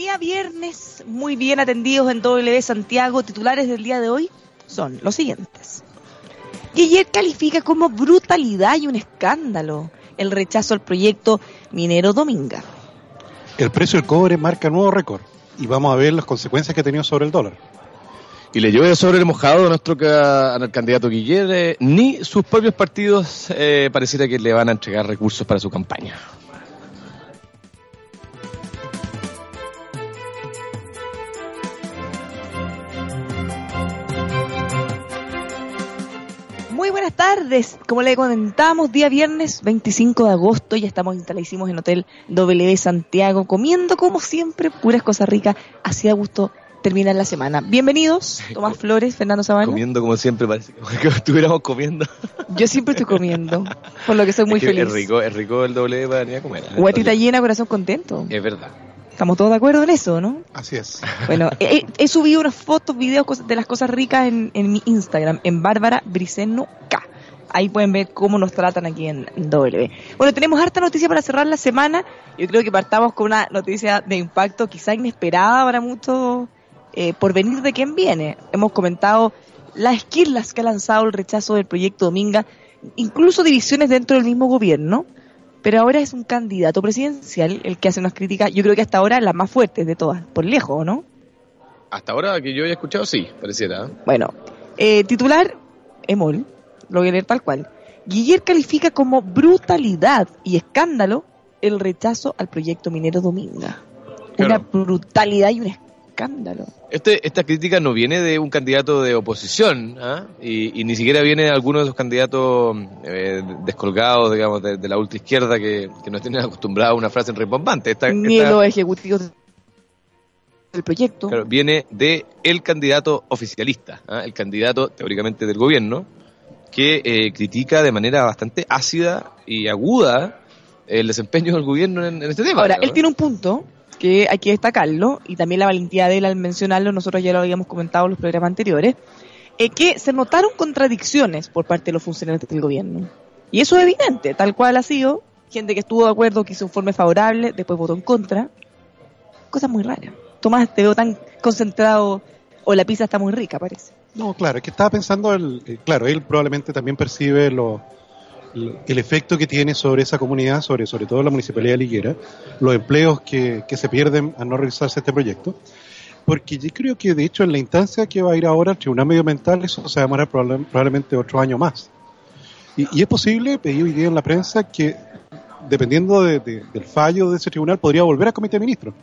Día viernes, muy bien atendidos en W Santiago. Titulares del día de hoy son los siguientes. Guillermo califica como brutalidad y un escándalo el rechazo al proyecto minero Dominga. El precio del cobre marca nuevo récord y vamos a ver las consecuencias que ha tenido sobre el dólar. Y le llueve sobre el mojado a nuestro al candidato Guillermo, eh, ni sus propios partidos eh, pareciera que le van a entregar recursos para su campaña. Tardes. Como le comentamos, día viernes 25 de agosto, ya estamos instaladísimos en Hotel W Santiago, comiendo como siempre puras cosas ricas. Así a gusto terminar la semana. Bienvenidos, Tomás Flores, Fernando Sabana. Comiendo como siempre, parece que estuviéramos comiendo. Yo siempre estoy comiendo, por lo que soy muy es feliz. Es rico, es rico el W para venir a comer. ¿eh? Guatita llena, corazón contento. Es verdad. Estamos todos de acuerdo en eso, ¿no? Así es. Bueno, he, he subido unas fotos, videos de las cosas ricas en, en mi Instagram, en Bárbara Briceno K. Ahí pueden ver cómo nos tratan aquí en W. Bueno, tenemos harta noticia para cerrar la semana. Yo creo que partamos con una noticia de impacto quizá inesperada para muchos eh, por venir de quién viene. Hemos comentado las esquirlas que ha lanzado el rechazo del proyecto Dominga, incluso divisiones dentro del mismo gobierno, pero ahora es un candidato presidencial el que hace unas críticas, yo creo que hasta ahora las más fuertes de todas, por lejos, ¿no? Hasta ahora que yo haya escuchado, sí, pareciera. Bueno, eh, titular, Emol, lo voy a leer tal cual. Guillermo califica como brutalidad y escándalo el rechazo al proyecto minero Dominga. Una Claro. brutalidad y un escándalo. Este, esta crítica no viene de un candidato de oposición ¿ah? y, y ni siquiera viene de alguno de esos candidatos eh, descolgados, digamos, de, de la ultraizquierda que, que nos tienen acostumbrados a una frase rimbombante. Esta, Ni esta- los ejecutivos del proyecto. claro, viene de el candidato oficialista, ¿ah? el candidato teóricamente del gobierno, que eh, critica de manera bastante ácida y aguda el desempeño del gobierno en, en este tema. Ahora, él tiene un punto que hay que destacarlo, y también la valentía de él al mencionarlo, nosotros ya lo habíamos comentado en los programas anteriores, eh, que se notaron contradicciones por parte de los funcionarios del gobierno. Y eso es evidente, tal cual ha sido, gente que estuvo de acuerdo, que hizo un informe favorable, después votó en contra. Cosas muy raras. Tomás, te veo tan concentrado, o la pizza está muy rica, parece. No, claro, es que estaba pensando, el, eh, claro, él probablemente también percibe lo, el efecto que tiene sobre esa comunidad, sobre, sobre todo la municipalidad de Liguera, los empleos que, que se pierden al no realizarse este proyecto. Porque yo creo que, de hecho, en la instancia que va a ir ahora al Tribunal Medioambiental, eso se va a demorar probable- probablemente otro año más. Y, es posible, pedí hoy día en la prensa, que dependiendo de- de- del fallo de ese tribunal, podría volver a comité de ministros.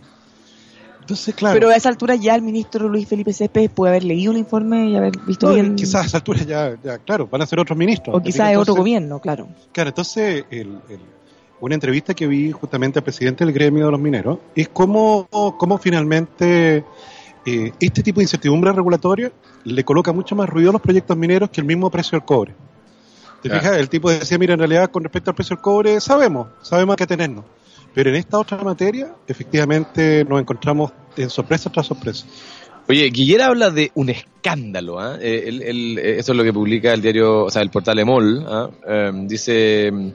Entonces, claro. Pero a esa altura ya el ministro Luis Felipe Céspedes puede haber leído el informe y haber visto No, bien. quizás a esa altura ya, ya, claro, van a ser otros ministros. o quizás es otro gobierno, claro. Claro, entonces, el- el- una entrevista que vi justamente al presidente del gremio de los mineros es cómo, cómo finalmente eh, este tipo de incertidumbre regulatoria le coloca mucho más ruido a los proyectos mineros que el mismo precio del cobre. ¿Te Claro. fijas? El tipo decía, mira, en realidad con respecto al precio del cobre sabemos, sabemos a qué tenernos. Pero en esta otra materia, efectivamente, nos encontramos en sorpresa tras sorpresa. Oye, Guillermo habla de un escándalo, ¿ah? Eh, él- él- eh, eso es lo que publica el diario, o sea, el portal Emol. Em, dice mm,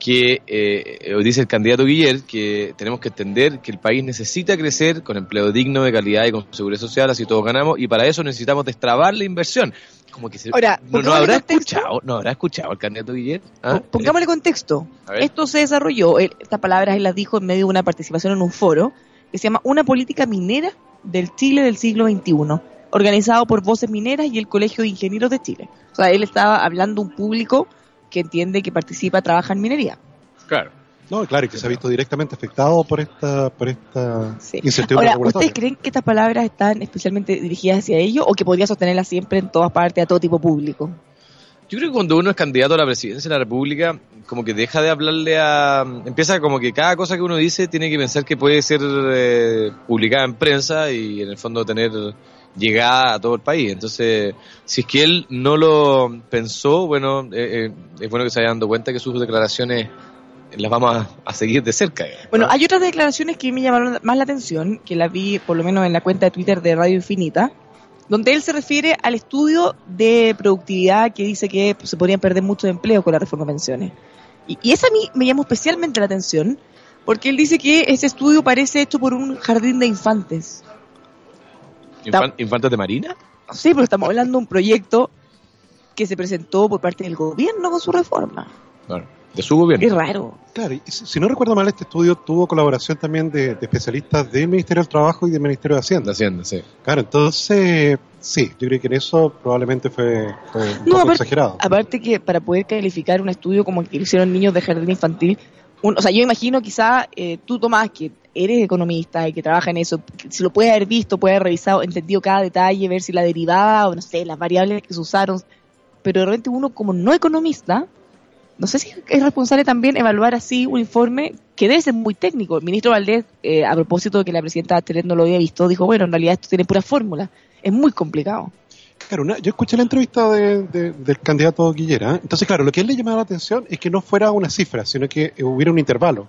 que, eh, dice el candidato Guillermo, que tenemos que entender que el país necesita crecer con empleo digno, de calidad y con seguridad social, así todos ganamos, y para eso necesitamos destrabar la inversión. Como que se, Ahora, no, no habrá contexto. escuchado, no habrá escuchado el candidato Guillermo. ¿ah? Pongámosle contexto. Esto se desarrolló, él- estas palabras él las dijo en medio de una participación en un foro que se llama Una política minera del Chile del siglo XXI, organizado por Voces Mineras y el Colegio de Ingenieros de Chile. O sea, él estaba hablando a un público que entiende que participa, trabaja en minería. Claro. No, claro, y que se ha visto directamente afectado por esta, por esta Sí. incertidumbre Ahora. ¿ustedes creen que estas palabras están especialmente dirigidas hacia ellos o que podría sostenerlas siempre en todas partes, a todo tipo público? Yo creo que cuando uno es candidato a la presidencia de la República, como que deja de hablarle a... Empieza como que cada cosa que uno dice tiene que pensar que puede ser eh, publicada en prensa y en el fondo tener llegada a todo el país. Entonces, si es que él no lo pensó, bueno, eh, eh, es bueno que se haya dando cuenta que sus declaraciones las vamos a, a seguir de cerca. Bueno, ¿no? hay otras declaraciones que me llamaron más la atención, que las vi por lo menos en la cuenta de Twitter de Radio Infinita, donde él se refiere al estudio de productividad que dice que se podrían perder muchos empleos con la reforma de pensiones. Y, y esa a mí me llamó especialmente la atención, Porque él dice que ese estudio parece hecho por un jardín de infantes. Infan- ¿Infantes de Marina? Sí, pero estamos hablando de un proyecto que se presentó por parte del gobierno con su reforma. Bueno, de su gobierno. Es raro. Claro, y si si no recuerdo mal, este estudio tuvo colaboración también de, de especialistas del Ministerio del Trabajo y del Ministerio de De Hacienda. Hacienda, sí. Claro, entonces, sí, yo creo que en eso probablemente fue, fue un No, poco aparte, exagerado. aparte que para poder calificar un estudio como el que hicieron niños de jardín infantil, un- o sea, yo imagino quizá eh, tú, Tomás, que eres economista y que trabaja en eso, si lo puedes haber visto, puedes haber revisado, entendido cada detalle, ver si la derivada o no sé, las variables que se usaron, pero de repente uno como no economista, no sé si es responsable también evaluar así un informe que debe ser muy técnico. El ministro Valdés, eh, a propósito de que la presidenta Bachelet no lo había visto, dijo, bueno, en realidad esto tiene pura fórmula, es muy complicado. Claro, una- yo escuché la entrevista de- de- del candidato Guillera. Entonces, claro, lo que a él le llamaba la atención es que no fuera una cifra, sino que hubiera un intervalo.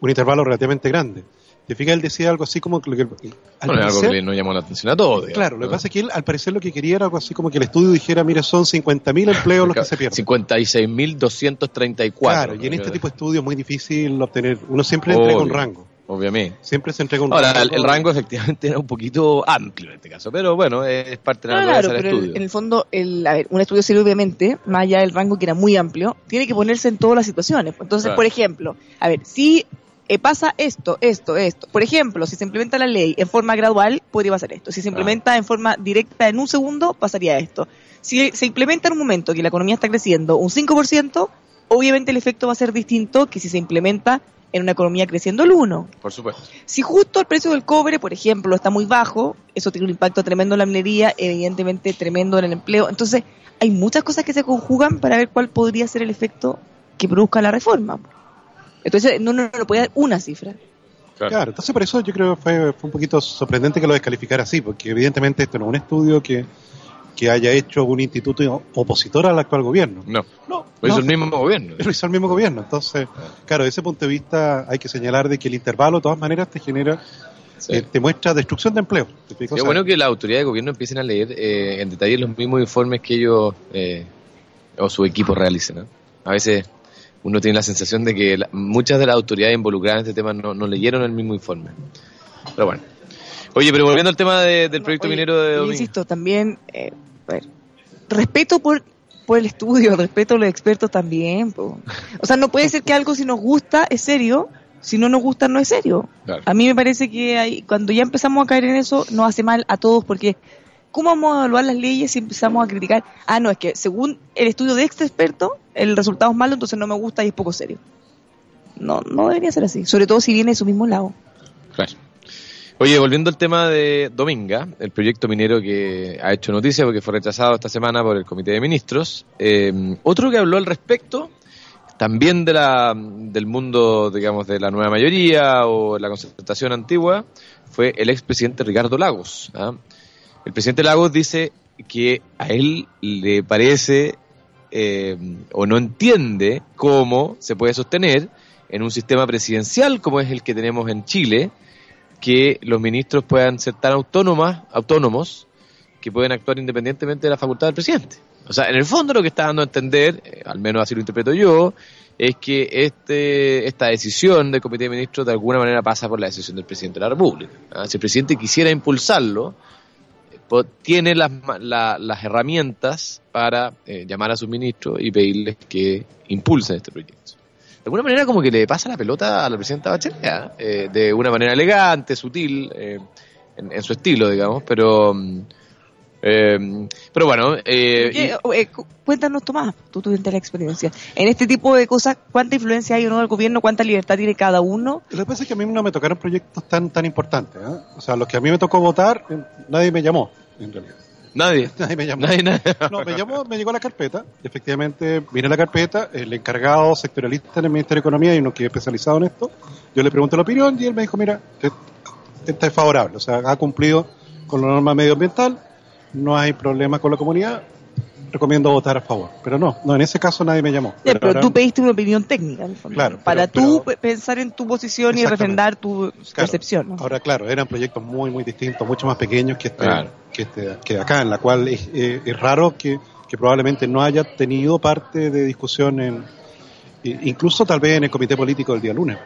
Un intervalo relativamente grande. Te fijas, él decía algo así como que... lo que- al Bueno, es algo parecer- que le- nos llamó la atención a todos. digamos, Claro, lo que ¿no? pasa es que él, al parecer, lo que quería era algo así como que el estudio dijera, mire, son 50.000 empleos los que se pierden. 56.234. Claro, y en este tipo de estudios es muy difícil obtener. Uno siempre entrega un Obvio. rango. Obviamente. Siempre se entrega un Ahora, rango. el, el rango efectivamente era un poquito amplio en este caso, pero bueno, es parte de la naturaleza claro, del pero el- estudio. en el fondo, el, a ver, un estudio serio, obviamente, más allá del rango que era muy amplio, tiene que ponerse en todas las situaciones. Entonces, Claro. por ejemplo, a ver, si eh, pasa esto, esto, esto. Por ejemplo, si se implementa la ley en forma gradual, podría pasar esto. Si se implementa en forma directa en un segundo, pasaría esto. Si se implementa en un momento que la economía está creciendo un 5%, obviamente el efecto va a ser distinto que si se implementa en una economía creciendo el 1%. Por supuesto. Si justo el precio del cobre, por ejemplo, está muy bajo, eso tiene un impacto tremendo en la minería, evidentemente tremendo en el empleo. Entonces, hay muchas cosas que se conjugan para ver cuál podría ser el efecto que produzca la reforma. Entonces, no nos no, no puede dar una cifra. Claro, entonces por eso yo creo que fue, fue un poquito sorprendente que lo descalificara así, porque evidentemente esto no es un estudio que, que haya hecho un instituto opositor al actual gobierno. No, No, lo hizo no, el mismo gobierno. lo hizo el mismo gobierno. Entonces, claro, desde ese punto de vista hay que señalar de que el intervalo de todas maneras te genera, Sí. eh, te muestra destrucción de empleo. Sí, O sea, bueno que las autoridades de gobierno empiecen a leer eh, en detalle los mismos informes que ellos eh, o su equipo realicen. ¿no? A veces uno tiene la sensación de que la- muchas de las autoridades involucradas en este tema no, no leyeron el mismo informe. Pero bueno. Oye, pero volviendo al tema de- del proyecto Oye, minero de Domingo. insisto, también, eh, respeto por, por el estudio, respeto a los expertos también. po. O sea, no puede ser que algo si nos gusta es serio, si no nos gusta no es serio. Claro. A mí me parece que hay, cuando ya empezamos a caer en eso, nos hace mal a todos porque ¿cómo vamos a evaluar las leyes si empezamos a criticar? Ah, no, es que según el estudio de este experto, el resultado es malo, entonces no me gusta y es poco serio. No, no debería ser así, sobre todo si viene de su mismo lado. Claro. Oye, volviendo al tema de Dominga, el proyecto minero que ha hecho noticia porque fue rechazado esta semana por el Comité de Ministros, eh, otro que habló al respecto, también de la, del mundo, digamos, de la nueva mayoría o la concertación antigua, fue el expresidente Ricardo Lagos. ¿ah? El presidente Lagos dice que a él le parece eh, o no entiende cómo se puede sostener en un sistema presidencial como es el que tenemos en Chile, que los ministros puedan ser tan autónomas, autónomos que pueden actuar independientemente de la facultad del presidente. O sea, en el fondo lo que está dando a entender, eh, al menos así lo interpreto yo, es que este, esta decisión del Comité de Ministros de alguna manera pasa por la decisión del presidente de la República. ¿ah? Si el presidente quisiera impulsarlo, tiene las, la- las herramientas para eh, llamar a sus ministros y pedirles que impulsen este proyecto. De alguna manera como que le pasa la pelota a la presidenta Bachelet, ¿ah? Eh, de una manera elegante, sutil, eh, en, en su estilo, digamos, pero... mm, eh, pero bueno, eh, y- Eh, cu- cuéntanos, Tomás, tú tuviste la experiencia. En este tipo de cosas, ¿cuánta influencia hay o no del gobierno? ¿Cuánta libertad tiene cada uno? Lo que pasa es que a mí no me tocaron proyectos tan tan importantes. ¿eh? O sea, los que a mí me tocó votar, eh, nadie me llamó, en realidad. nadie, Nadie me llamó. nadie, nadie. No, me llamó, me llegó la carpeta. Efectivamente, vine la carpeta. El encargado sectorialista en el Ministerio de Economía y uno que es especializado en esto. Yo le pregunté la opinión y él me dijo: Mira, esta es favorable. O sea, ha cumplido con la norma medioambiental. No hay problema con la comunidad. Recomiendo votar a favor. Pero no, no en ese caso nadie me llamó. Pero ahora- tú pediste una opinión técnica, en el fondo, Claro, para pero- tú pero- pe- pensar en tu posición y refrendar tu Claro. percepción. ¿no? Ahora, claro, eran proyectos muy, muy distintos, mucho más pequeños que este, Claro. que, este, que acá, en la cual es, eh, es raro que, que probablemente no haya tenido parte de discusión en, incluso tal vez en el comité político del día lunes,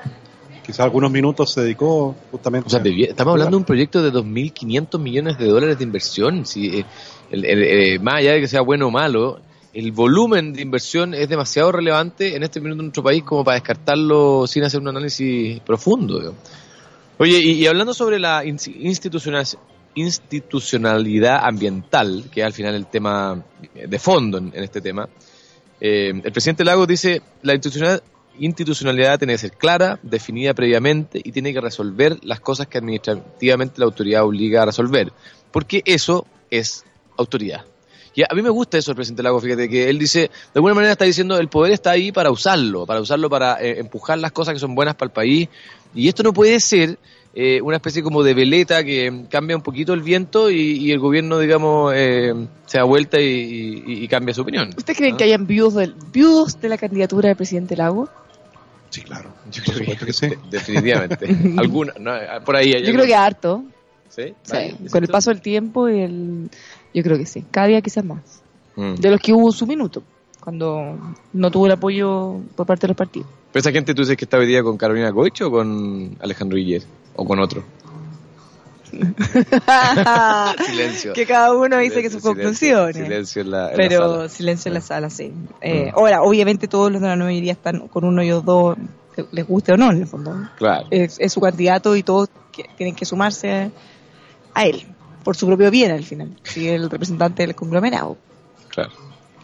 quizás algunos minutos se dedicó justamente O sea, estamos hablando de un proyecto de 2.500 millones de dólares de inversión. Si, eh, el- el- eh, más allá de que sea bueno o malo, el volumen de inversión es demasiado relevante en este minuto en nuestro país como para descartarlo sin hacer un análisis profundo. digo. Oye, y, y hablando sobre la ins- institucional- institucionalidad ambiental, que es al final el tema de fondo en, en este tema, eh, el presidente Lagos dice, la institucional- institucionalidad tiene que ser clara, definida previamente y tiene que resolver las cosas que administrativamente la autoridad obliga a resolver, porque eso es autoridad. Y a mí me gusta eso el presidente Lagos, fíjate que él dice, de alguna manera está diciendo, el poder está ahí para usarlo, para usarlo para eh, empujar las cosas que son buenas para el país, y esto no puede ser eh, una especie como de veleta que cambia un poquito el viento y, y el gobierno, digamos, eh, se da vuelta y, y- y cambia su opinión. ¿Ustedes creen ¿Ah? que hayan viudos, del, viudos de la candidatura del presidente Lago? Sí, claro. Yo Por creo supuesto que sí. de- Definitivamente. Alguna, no, por ahí hay Yo creo que harto. ¿Sí? Sí, ¿Vale? con el paso del tiempo y el... Yo creo que sí. Cada día quizás más. Mm. De los que hubo su minuto, cuando no tuvo el apoyo por parte de los partidos. ¿Pero esa gente tú dices que está hoy día con Carolina Goich o con Alejandro Guillet? ¿O con otro? Silencio. que cada uno dice que sus Silencio, conclusiones. Silencio en la, en la pero sala. silencio en la sala, sí. Eh, Mm. Ahora, obviamente todos los de la nueva mayoría están con uno y los dos, les guste o no, en el fondo. Claro. Es, es su candidato y todos que- tienen que sumarse a él, por su propio bien al final, si es el representante del conglomerado. claro.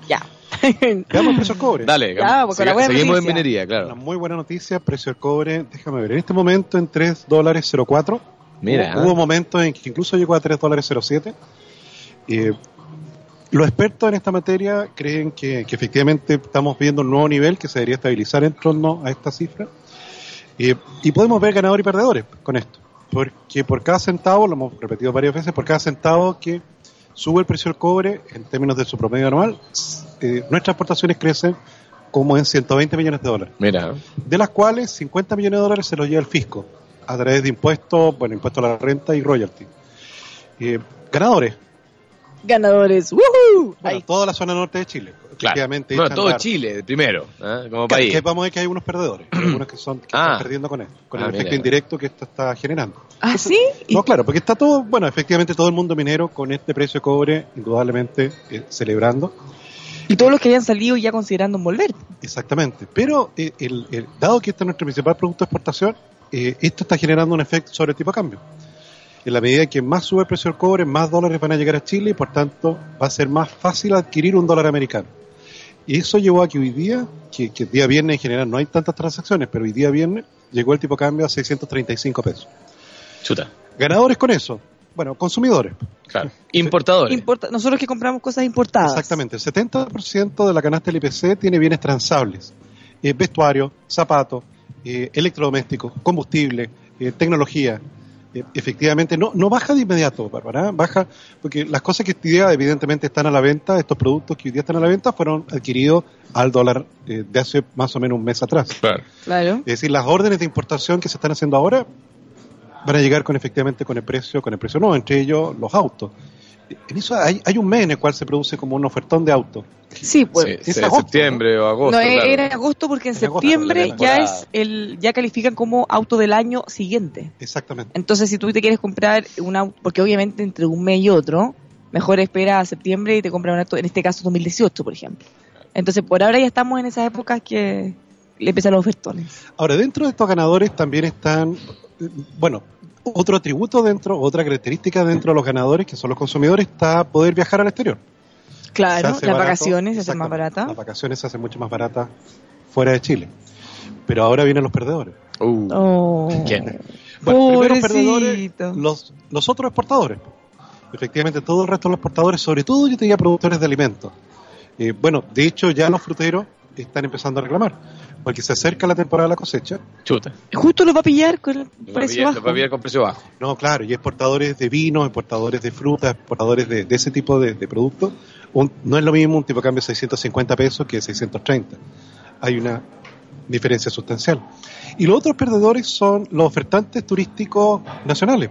Ya. Veamos el precio del cobre. Dale, Ya, seguimos noticia. en minería, Una claro. muy buena noticia, precio del cobre, déjame ver, en este momento en 3 dólares 04. Mira, Hubo, hubo momentos en que incluso llegó a 3 dólares 07. Eh, los expertos en esta materia creen que, que efectivamente estamos viendo un nuevo nivel que se debería estabilizar en torno a esta cifra. Eh, y podemos ver ganadores y perdedores con esto. Porque por cada centavo, lo hemos repetido varias veces, por cada centavo que sube el precio del cobre en términos de su promedio anual, eh, nuestras exportaciones crecen como en 120 millones de dólares Mira, de las cuales 50 millones de dólares se los lleva el fisco a través de impuestos, bueno, impuestos a la renta y royalty. Eh, ganadores, Ganadores. ¡Woohoo! bueno, Ahí. toda la zona norte de Chile. claro. Efectivamente, Bueno, todo Chile, primero, ¿eh? como país. que vamos a ver que hay unos perdedores, algunos que, son, que Ah. están perdiendo con esto, con Ah, el mira. efecto indirecto que esto está generando. ¿Ah, sí? ¿Y, No, claro, porque está todo, bueno, efectivamente todo el mundo minero con este precio de cobre, indudablemente eh, celebrando. y todos los que hayan salido ya considerando volver. Exactamente. Pero eh, el, el- dado que este es nuestro principal producto de exportación, eh, esto está generando un efecto sobre el tipo de cambio. En la medida que más sube el precio del cobre, más dólares van a llegar a Chile y por tanto va a ser más fácil adquirir un dólar americano. Y eso llevó a que hoy día, que, que el día viernes en general no hay tantas transacciones, pero hoy día viernes llegó el tipo de cambio a 635 pesos. Chuta, Ganadores con eso, bueno, consumidores. claro. Importadores. Importa, nosotros que compramos cosas importadas. Exactamente, el 70% de la canasta del IPC tiene bienes transables, eh, vestuario, zapatos, eh, electrodomésticos, combustible, eh, tecnología. Eh, efectivamente, no, no baja de inmediato, Bárbara, ¿eh? baja porque las cosas que hoy día evidentemente están a la venta, estos productos que hoy día están a la venta fueron adquiridos al dólar eh, de hace más o menos un mes atrás. Claro. Claro. Es decir, las órdenes de importación que se están haciendo ahora van a llegar con efectivamente con el precio, con el precio nuevo, entre ellos los autos. En eso hay, hay un mes en el cual se produce como un ofertón de autos. Sí, pues. Sí, es sí, agosto, septiembre o agosto. No, claro. era en agosto porque en septiembre ya es el ya califican como auto del año siguiente. Exactamente. Entonces, si tú te quieres comprar un auto, porque obviamente entre un mes y otro, mejor espera a septiembre y te compras un auto, en este caso 2018, por ejemplo. Entonces, por ahora ya estamos en esas épocas que le empiezan los ofertones. Ahora, dentro de estos ganadores también están, eh, bueno, otro atributo dentro, otra característica dentro de los ganadores, que son los consumidores, está poder viajar al exterior. Claro, las barato, vacaciones se hacen más baratas. Las vacaciones se hacen mucho más baratas fuera de Chile. Pero ahora vienen los perdedores. Uh, Oh. ¿Quién? Bueno, primero los perdedores, los, los otros exportadores. Efectivamente, todo el resto de los exportadores, sobre todo yo te diría productores de alimentos. Eh, bueno, de hecho ya los fruteros están empezando a reclamar, porque se acerca la temporada de la cosecha. chuta. Justo lo va a pillar con el Lo precio pillar- bajo. va a pillar con precio bajo. No, claro, y exportadores de vino, exportadores de frutas, exportadores de, de ese tipo de, de productos. Un- no es lo mismo un tipo de cambio de 650 pesos que de 630. Hay una diferencia sustancial. Y los otros perdedores son los ofertantes turísticos nacionales.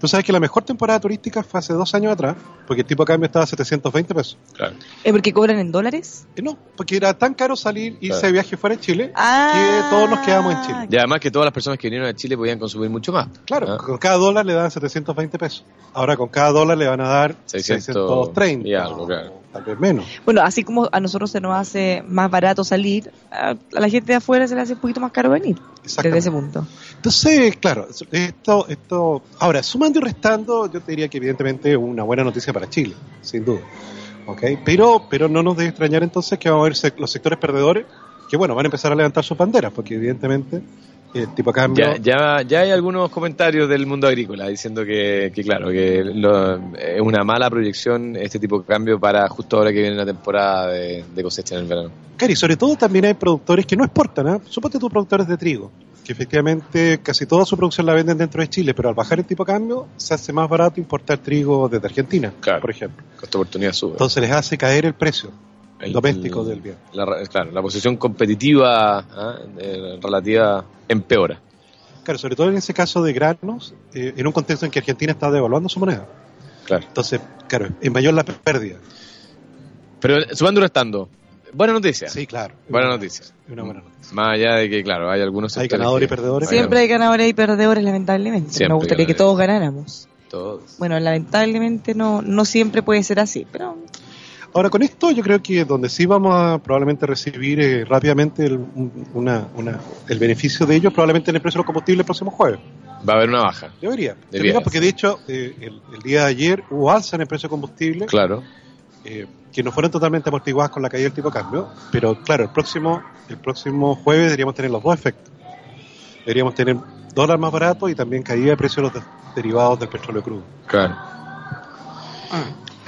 Tú sabes que la mejor temporada turística fue hace dos años atrás, porque el tipo de cambio estaba a 720 pesos. Claro. ¿Es porque cobran en dólares? Y no, porque era tan caro salir, irse Claro. de viaje fuera de Chile, Ah. que todos nos quedamos en Chile. Y además que todas las personas que vinieron a Chile podían consumir mucho más. Claro, ¿Ah? con cada dólar le dan 720 pesos. Ahora con cada dólar le van a dar 600 630. y algo, claro. Tal vez menos. Bueno, así como a nosotros se nos hace más barato salir, a la gente de afuera se le hace un poquito más caro venir. Desde ese punto. Entonces, claro, esto, esto, ahora, sumando y restando, yo te diría que evidentemente es una buena noticia para Chile, sin duda. ¿Ok? Pero, pero no nos debe extrañar entonces que vamos a ver los sectores perdedores, que bueno, van a empezar a levantar sus banderas, porque evidentemente el tipo de cambio... Ya, ya, ya hay algunos comentarios del mundo agrícola diciendo que, que claro, que lo- es una mala proyección este tipo de cambio para justo ahora que viene la temporada de, de cosecha en el verano. Claro, y sobre todo también hay productores que no exportan, ¿ah? Suponte tú productores de trigo, que efectivamente casi toda su producción la venden dentro de Chile, pero al bajar el tipo de cambio se hace más barato importar trigo desde Argentina, Claro. por ejemplo. Costo oportunidad sube. Entonces les hace caer el precio El- doméstico el- del bien. La, claro, la posición competitiva ¿ah? Eh, relativa empeora. Claro, sobre todo en ese caso de granos, eh, en un contexto en que Argentina está devaluando su moneda. Claro. Entonces, claro, es mayor la pérdida. Pero sumando y restando, buena noticia. Sí, claro. Buena noticia. Una buena noticia. Más allá de que, claro, hay algunos Hay ganadores que- y perdedores. Siempre hay ganadores y perdedores, lamentablemente. Siempre Me gustaría que todos ganáramos. Todos. Bueno, lamentablemente no, no siempre puede ser así, pero Ahora, con esto yo creo que donde sí vamos a probablemente recibir eh, rápidamente el, un- una, una- el beneficio de ello, probablemente en el precio de los combustibles el próximo jueves. Va a haber una baja. Debería. Debería. Debería, porque de hecho eh, el, el día de ayer hubo alza en el precio de combustible, Claro. eh, que no fueron totalmente amortiguadas con la caída del tipo de cambio, pero claro, el próximo, el próximo jueves deberíamos tener los dos efectos. Deberíamos tener dólar más barato y también caída de precio de los de- derivados del petróleo crudo. Claro.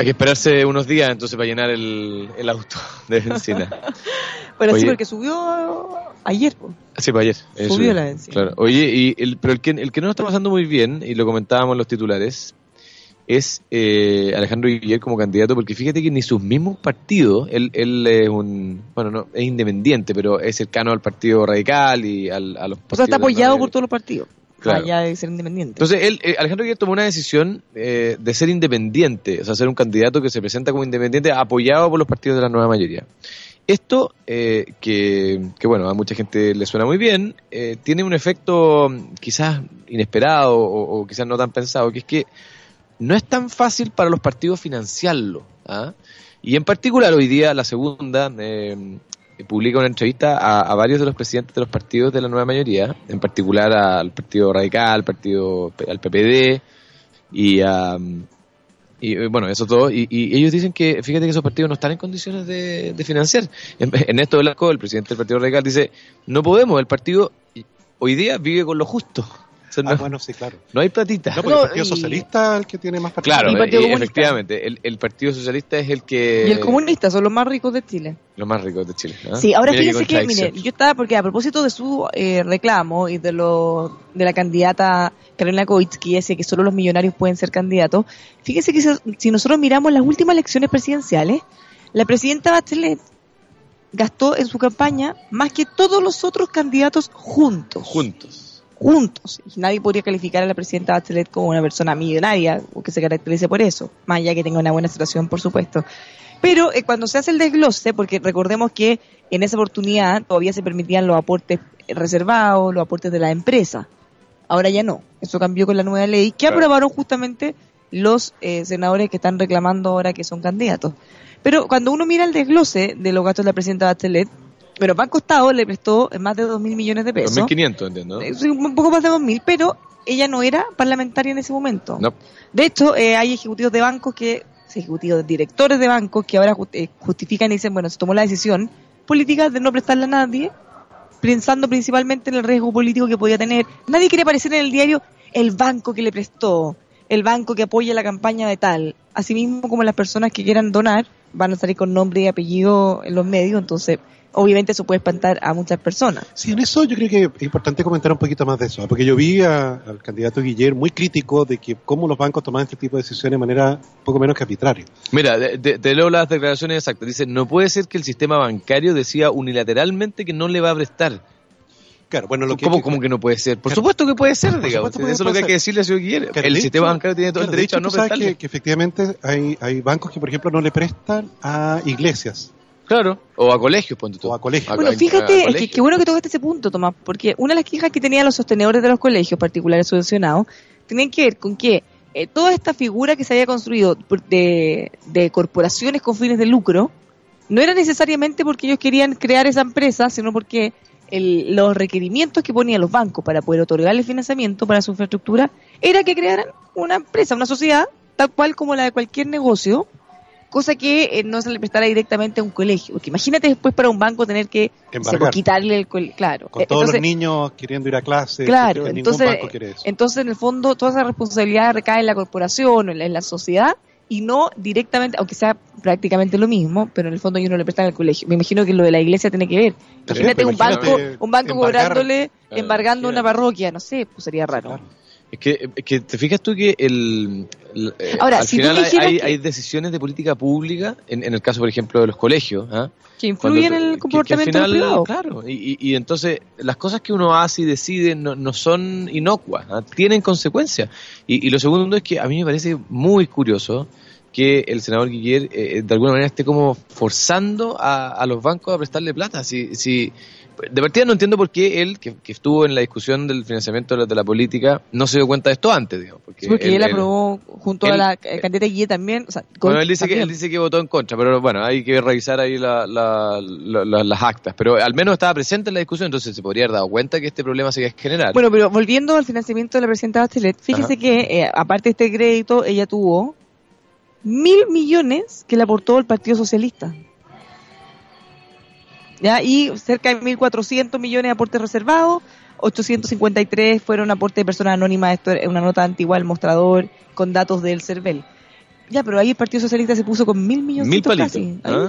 Hay que esperarse unos días entonces para llenar el, el auto de benzina. bueno, sí, porque subió ayer. po. Sí, para ayer. Eh, Subió la benzina. Claro. Oye, y el, pero el que, el que no está pasando muy bien, y lo comentábamos en los titulares, es eh, Alejandro Guillermo como candidato, porque fíjate que ni sus mismos partidos, él, él es un, bueno, no, es independiente, pero es cercano al Partido Radical y al, a los O sea, está partidos apoyado por todos los partidos. Claro. Allá de ser independiente. Entonces, él, eh, Alejandro Guillermo tomó una decisión eh, de ser independiente, o sea, ser un candidato que se presenta como independiente apoyado por los partidos de la nueva mayoría. Esto, eh, que, que, bueno, a mucha gente le suena muy bien, eh, tiene un efecto mm, quizás inesperado o, o quizás no tan pensado, que es que no es tan fácil para los partidos financiarlo. ¿ah? Y en particular hoy día la segunda eh, publica una entrevista a, varios de los presidentes de los partidos de la nueva mayoría, en particular al Partido Radical, al Partido al PPD y a y eh, bueno, eso todo. Y, y ellos dicen que, fíjate que esos partidos no están en condiciones de, de financiar. Ernesto Velasco, el presidente del Partido Radical, dice, no podemos, el partido hoy día vive con lo justo. Sea, no, Ah, bueno, sí, claro. no hay platita. No, porque No, el Partido y- Socialista es el que tiene más partidos. Claro, Y Partido eh, efectivamente, el, el Partido Socialista es el que... y el comunista son los más ricos de Chile. Los más ricos de Chile. Sí, ahora fíjense que, mire, yo estaba, porque a propósito de su eh, reclamo y de lo de la candidata Carolina que dice que solo los millonarios pueden ser candidatos, fíjense que si, si nosotros miramos las últimas elecciones presidenciales, la presidenta Bachelet gastó en su campaña más que todos los otros candidatos juntos. Juntos. Juntos. Y nadie podría calificar a la presidenta Bachelet como una persona millonaria o que se caracterice por eso, más allá que tenga una buena situación, por supuesto. Pero eh, cuando se hace el desglose, porque recordemos que en esa oportunidad todavía se permitían los aportes reservados, los aportes de la empresa. Ahora ya no. Eso cambió con la nueva ley que Claro. aprobaron justamente los eh, senadores que están reclamando ahora que son candidatos. Pero cuando uno mira el desglose de los gastos de la presidenta Bachelet, bueno, Banco Estado le prestó más de 2 mil millones de pesos. 2.500, entiendo. Eh, un poco más de 2.000, pero ella no era parlamentaria en ese momento. No. De hecho, eh, hay ejecutivos de bancos que, ejecutivos, directores de bancos que ahora eh, justifican y dicen, bueno, se tomó la decisión política de no prestarle a nadie, pensando principalmente en el riesgo político que podía tener. Nadie quiere aparecer en el diario el banco que le prestó, el banco que apoya la campaña de tal. Asimismo, como las personas que quieran donar van a salir con nombre y apellido en los medios, entonces obviamente eso puede espantar a muchas personas. Sí, en eso yo creo que es importante comentar un poquito más de eso, ¿eh? porque yo vi a- al candidato Guillermo muy crítico de que cómo los bancos toman este tipo de decisiones de manera poco menos que arbitraria. Mira, de- de- te leo las declaraciones exactas. Dice, no puede ser que el sistema bancario decida unilateralmente que no le va a prestar. Claro, bueno, lo que ¿Cómo, cómo que no puede ser? Por Claro. supuesto que puede ser, Por digamos. supuesto puede- Eso es lo que hay que decirle Guillermo. Claro, El de sistema hecho- bancario tiene todo el de derecho a no prestarle. que, que efectivamente hay, hay bancos que, por ejemplo, no le prestan a iglesias Claro. O a colegios, ponte tú. o a colegios. Bueno, a- fíjate, a es que bueno que tocaste ese punto, Tomás, porque una de las quejas que tenían los sostenedores de los colegios particulares subvencionados tenían que ver con que eh, toda esta figura que se había construido por- de, de corporaciones con fines de lucro no era necesariamente porque ellos querían crear esa empresa, sino porque el- los requerimientos que ponían los bancos para poder otorgarle financiamiento para su infraestructura era que crearan una empresa, una sociedad, tal cual como la de cualquier negocio, cosa que eh, no se le prestara directamente a un colegio. Porque imagínate después para un banco tener que pues, quitarle el colegio. Claro. Con todos entonces, los niños queriendo ir a clase. Claro, que entonces, ningún banco quiere eso. entonces en el fondo toda esa responsabilidad recae en la corporación, en la, en la sociedad y no directamente, aunque sea prácticamente lo mismo, pero en el fondo ellos no le prestan al colegio. Me imagino que lo de la iglesia tiene que ver. Imagínate un banco, un banco embargar- cobrándole, Claro, embargando claro. una parroquia, no sé, pues sería raro. Claro. Es que, es que te fijas tú que el, el- eh, Ahora, al si final hay, hay, que- hay decisiones de política pública, en, en el caso, por ejemplo, de los colegios, ¿ah? Que influyen en que- el que comportamiento al del final, privado. Claro, y, y- y entonces las cosas que uno hace y decide no, no son inocuas, ¿ah? tienen consecuencias. Y, y lo segundo es que a mí me parece muy curioso que el senador Guiller eh, de alguna manera esté como forzando a, a los bancos a prestarle plata. Si, si, de partida no entiendo por qué él, que, que estuvo en la discusión del financiamiento de la, de la política, no se dio cuenta de esto antes, digamos. Porque, Sí, porque él, él- aprobó junto a la eh, candidata Guille también. O sea, con- bueno, él dice, que, también. él dice que votó en contra, pero bueno, hay que revisar ahí la- la- la- la- las actas. Pero al menos estaba presente en la discusión, entonces se podría haber dado cuenta que este problema se iba a generar. Bueno, pero volviendo al financiamiento de la presidenta Bachelet, fíjese Ajá. que eh, aparte de este crédito, ella tuvo mil millones que le aportó el Partido Socialista. ¿Ya? Y cerca de 1.400 millones de aportes reservados, 853 fueron aportes de personas anónimas, esto es una nota antigua del mostrador con datos del CERVEL. Ya, pero ahí el Partido Socialista se puso con mil millones Mil palitos, casi. ¿ah?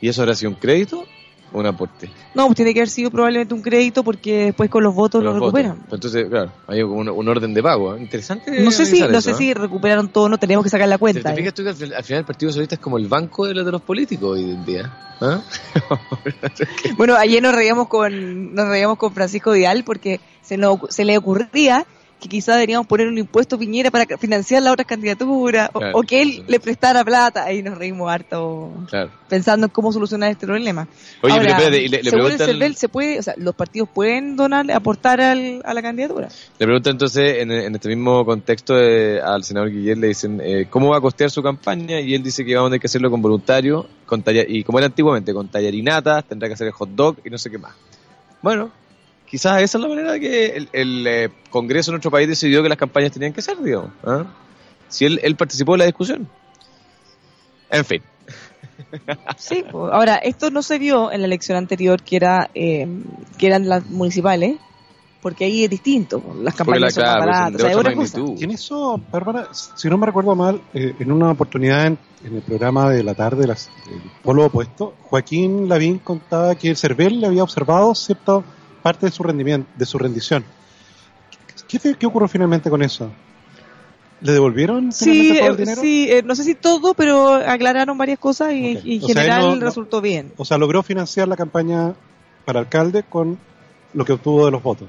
¿Y eso sido un crédito un aporte? No, pues tiene que haber sido probablemente un crédito porque después con los votos lo Los recuperan. Entonces, claro, hay un, un orden de pago. ¿eh? Interesante. No sé si, no eso, sé ¿eh? si recuperaron todo, no tenemos que sacar la ¿Te, cuenta. te eh. fijas tú que al, fin- al final el Partido Socialista es como el banco de los, de los políticos hoy en día? ¿Ah? Bueno, ayer nos reíamos con, nos reíamos con Francisco Vidal porque se, nos, se le ocurría que quizás deberíamos poner un impuesto a Piñera para financiar las otras candidaturas o, Claro, o que él le prestara plata. Ahí nos reímos harto claro. pensando en cómo solucionar este problema. Oye, Ahora, pero espérate, y le, le según el preguntan, CERVEL, se puede, o sea, los partidos pueden donar, aportar al, a la candidatura. le preguntan entonces en, en este mismo contexto eh, al senador Guillermo le dicen eh, cómo va a costear su campaña y él dice que vamos a tener que hacerlo con voluntarios con talla- y como era antiguamente con tallarinatas, tendrá que hacer el hot dog y no sé qué más. Bueno, quizás esa es la manera que el, el, eh, Congreso en nuestro país decidió que las campañas tenían que ser, digamos. ¿ah? Si él, él participó en la discusión. En fin. Sí, pues, ahora, esto no se vio en la elección anterior que era eh, que eran las municipales, porque ahí es distinto, pues, las Porque la campañas son más claro, son baratas, de o sea, otra cosa. Y en eso, Bárbara, si no me recuerdo mal, eh, en una oportunidad en, en el programa de la tarde, las, el polo opuesto, Joaquín Lavín contaba que el CERVEL le había observado cierta parte de su rendimiento, de su rendición. ¿Qué, qué, qué ocurrió finalmente con eso? ¿Le devolvieron Sí, todo el eh, dinero? sí eh, no sé si todo, pero aclararon varias cosas y, en sea, general no- resultó bien. O sea, logró financiar la campaña para alcalde con lo que obtuvo de los votos.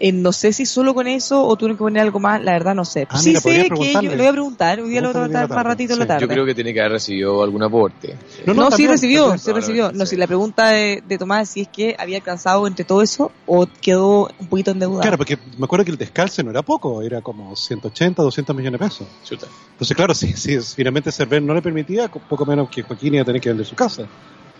Eh, no sé si solo con eso o tuvieron que poner algo más, la verdad no sé. Ah, sí mira, sé que yo le voy a preguntar, hoy día lo voy a bien más ratito en la tarde. Yo creo que tiene que haber recibido algún aporte. No, No, no, sí recibió, también. sí recibió. No, sí. si la pregunta de, de Tomás si es que había alcanzado entre todo eso o quedó un poquito endeudado. Claro, porque me acuerdo que el descalce no era poco, era como 180, 200 millones de pesos. Chuta. Entonces, claro, si, si finalmente Cervel no le permitía, poco menos que Joaquín iba a tener que vender su casa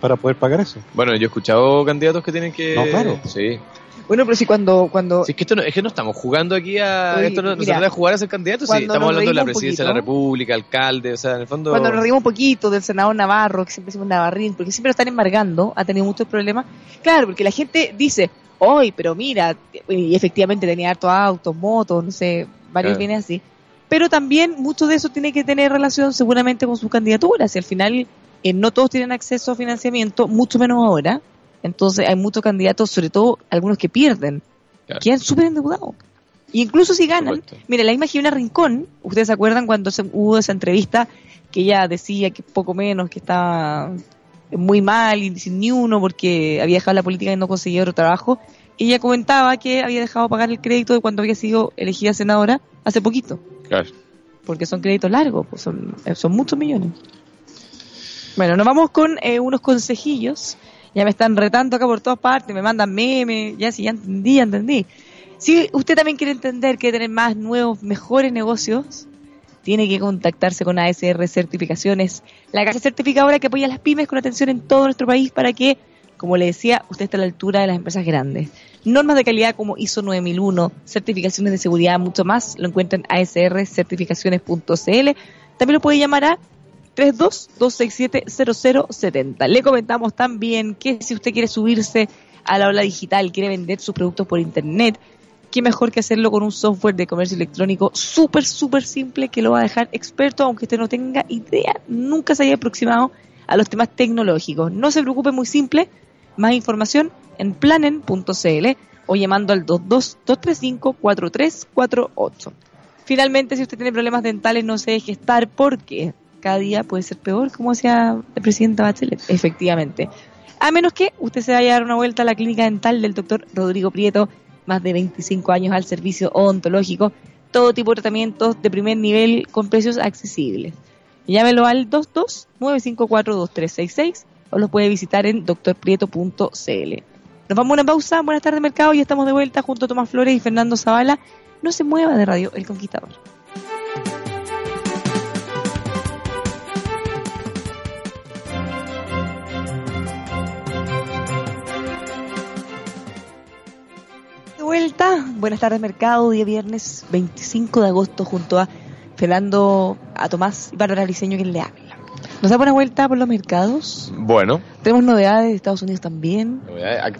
para poder pagar eso. Bueno, yo he escuchado candidatos que tienen que... No, claro. Sí. Bueno, pero si cuando, cuando Sí, es que esto no, es que no estamos jugando aquí a... Oye, esto no, no se mira, trata de jugar a ser candidato, sí. Estamos hablando de la presidencia de la República, alcalde, o sea, en el fondo... Cuando nos reímos un poquito del senador Navarro, que siempre decimos Navarrín, porque siempre lo están embargando, ha tenido muchos problemas. Claro, porque la gente dice, hoy, pero mira, y efectivamente tenía hartos autos, motos, no sé, varios Claro. bienes así. Pero también mucho de eso tiene que tener relación seguramente con su candidatura. Si al final eh, no todos tienen acceso a financiamiento, mucho menos ahora. Entonces hay muchos candidatos, sobre todo algunos que pierden, Claro. quedan súper endeudados. Y incluso si ganan, Correcto. mire, la misma Jimena Rincón, ¿ustedes se acuerdan cuando se, hubo esa entrevista que ella decía que poco menos, que estaba muy mal y sin ni uno porque había dejado la política y no conseguía otro trabajo? y ella comentaba que había dejado pagar el crédito de cuando había sido elegida senadora hace poquito, Claro. porque son créditos largos, pues son, eh, son muchos millones. Bueno, nos vamos con eh, unos consejillos. Ya me están retando acá por todas partes, me mandan memes, ya sí, ya entendí, ya entendí. Si usted también quiere entender que tener más nuevos, mejores negocios, tiene que contactarse con ASR Certificaciones, la casa certificadora que apoya a las pymes con atención en todo nuestro país para que, como le decía, usted esté a la altura de las empresas grandes. Normas de calidad como ISO 9001, certificaciones de seguridad, mucho más, lo encuentran en asrcertificaciones.cl. También lo puede llamar a 32-267-0070. Le comentamos también que si usted quiere subirse a la ola digital, quiere vender sus productos por internet, qué mejor que hacerlo con un software de comercio electrónico súper, súper simple que lo va a dejar experto, aunque usted no tenga idea, nunca se haya aproximado a los temas tecnológicos. No se preocupe, muy simple. Más información en planen.cl o llamando al 22-235-4348. Finalmente, si usted tiene problemas dentales, no se deje estar porque cada día puede ser peor, como decía la presidenta Bachelet. Efectivamente. A menos que usted se vaya a dar una vuelta a la clínica dental del doctor Rodrigo Prieto, más de 25 años al servicio odontológico, todo tipo de tratamientos de primer nivel con precios accesibles. Llámelo al 22-954-2366 o los puede visitar en doctorprieto.cl. Nos vamos a una pausa. Buenas tardes, mercado. Y estamos de vuelta junto a Tomás Flores y Fernando Zavala. No se mueva de Radio El Conquistador. Vuelta, buenas tardes mercado, día viernes 25 de agosto junto a Fernando, a Tomás y Bárbara Liceño quien le habla. Nos da una vuelta por los mercados. Bueno, Tenemos novedades de Estados Unidos también.